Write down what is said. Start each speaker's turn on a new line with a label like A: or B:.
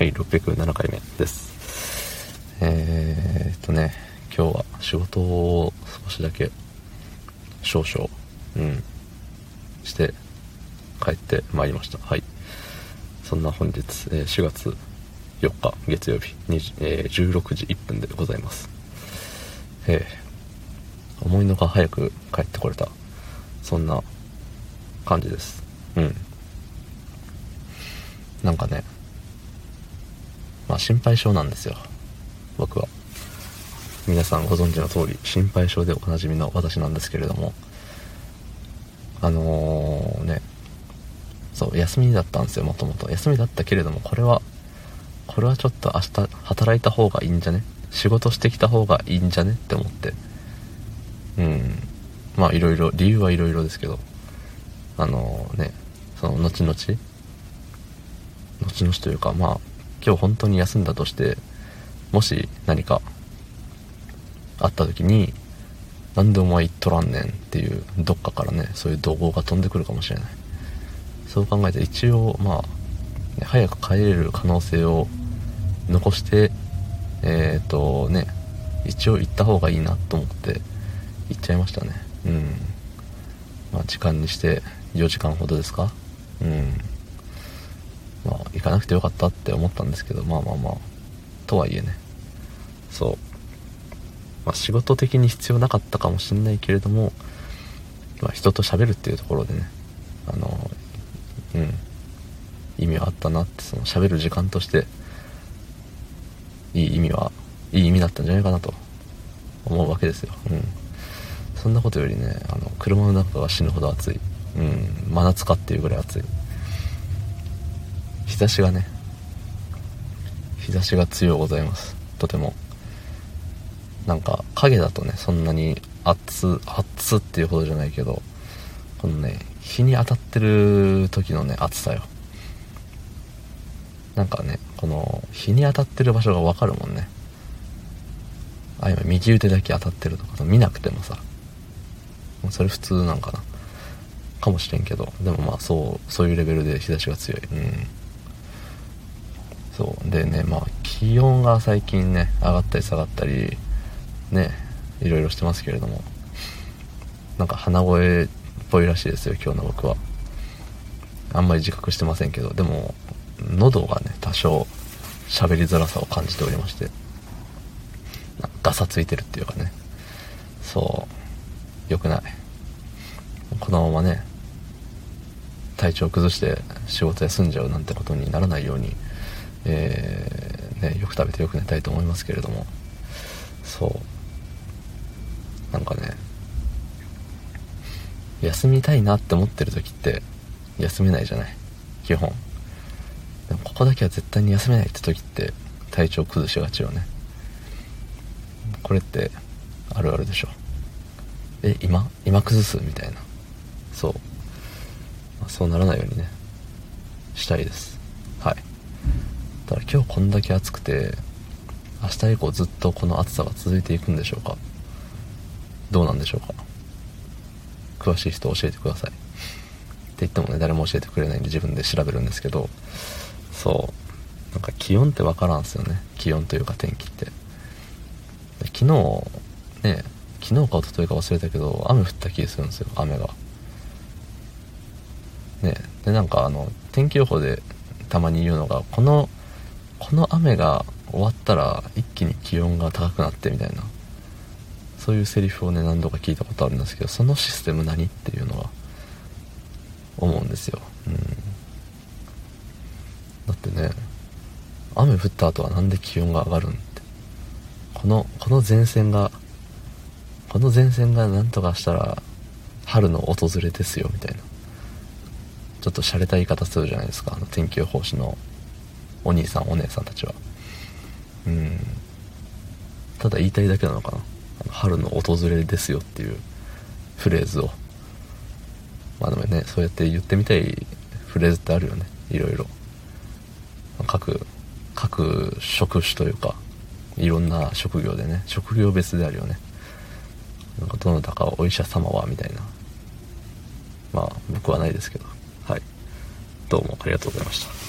A: はい、607回目です。えー、っとね、今日は仕事を少しだけ、少々、うん、して帰ってまいりました。はい。そんな本日、え、4月4日月曜日え、16時1分でございます。えー、思いのが早く帰ってこれた、そんな感じです。うん。なんかね、心配性なんですよ。僕は。皆さんご存知の通り、心配性でおなじみの私なんですけれども、あのー、ね、そう、休みだったんですよ、もともと。休みだったけれども、これは、これはちょっと明日働いた方がいいんじゃね？仕事してきた方がいいんじゃね？って思って。うん。まあいろいろ、理由はいろいろですけど、あのー、ね、その後々、後々というか、まあ、今日本当に休んだとして、もし何かあった時に、なんでお前言っとらんねんっていう、どっかからね、そういう怒号が飛んでくるかもしれない。そう考えて一応、まあ、早く帰れる可能性を残して、えっ、ー、とね、一応行った方がいいなと思って行っちゃいましたね。うん。まあ時間にして4時間ほどですか？うん。まあ行かなくてよかったって思ったんですけど、まあまあまあ、とはいえね。そう。まあ仕事的に必要なかったかもしんないけれども、まあ人と喋るっていうところでね、あの、うん。意味はあったなって、その喋る時間として、いい意味は、いい意味だったんじゃないかなと思うわけですよ。うん。そんなことよりね、あの、車の中が死ぬほど暑い。うん、真夏かっていうぐらい暑い。日差しがね、日差しが強うございます。とても。なんか、影だとね、そんなに暑、暑っていうほどじゃないけど、このね、日に当たってる時のね、暑さよ。なんかね、この、日に当たってる場所がわかるもんね。あ、今右腕だけ当たってるとか、見なくてもさ、それ普通なんかな。かもしれんけど、でもまあそう、そういうレベルで日差しが強い。うん。そう。でね、まあ気温が最近ね、上がったり下がったり、ね、いろいろしてますけれども、なんか鼻声っぽいらしいですよ、今日の僕は。あんまり自覚してませんけど、でも、喉がね、多少喋りづらさを感じておりまして、ガサついてるっていうかね、そう、良くない。このままね、体調崩して仕事休んじゃうなんてことにならないように、えー、ね、よく食べてよく寝たいと思いますけれども、そう。なんかね、休みたいなって思ってる時って休めないじゃない。基本。でもここだけは絶対に休めないって時って体調崩しがちよね。これってあるあるでしょ。え今？今崩す？みたいな。そう、まあ、そうならないようにね。したいです。だ今日こんだけ暑くて明日以降ずっとこの暑さが続いていくんでしょうか？どうなんでしょうか？詳しい人教えてください。って言ってもね誰も教えてくれないんで自分で調べるんですけどそう。なんか気温って分からんすよね。気温というか天気って。昨日ね昨日か一昨日か忘れたけど雨降った気がするんですよ雨が。ねでなんかあの天気予報でたまに言うのがこのこの雨が終わったら一気に気温が高くなってみたいな。そういうセリフをね何度か聞いたことあるんですけどそのシステム何っていうのは思うんですよ。うん。だってね雨降った後はなんで気温が上がるんって。このこの前線がこの前線が何とかしたら春の訪れですよみたいな。ちょっと洒落た言い方するじゃないですか。あの天気予報士のお兄さんお姉さんたちはうんただ言いたいだけなのかな春の訪れですよっていうフレーズをまあでもねそうやって言ってみたいフレーズってあるよねいろいろ各、各職種というか、いろんな職業でね、職業別であるよね。なんかどなたかお医者様は、みたいな。まあ、僕はないですけど。はい。どうもありがとうございました。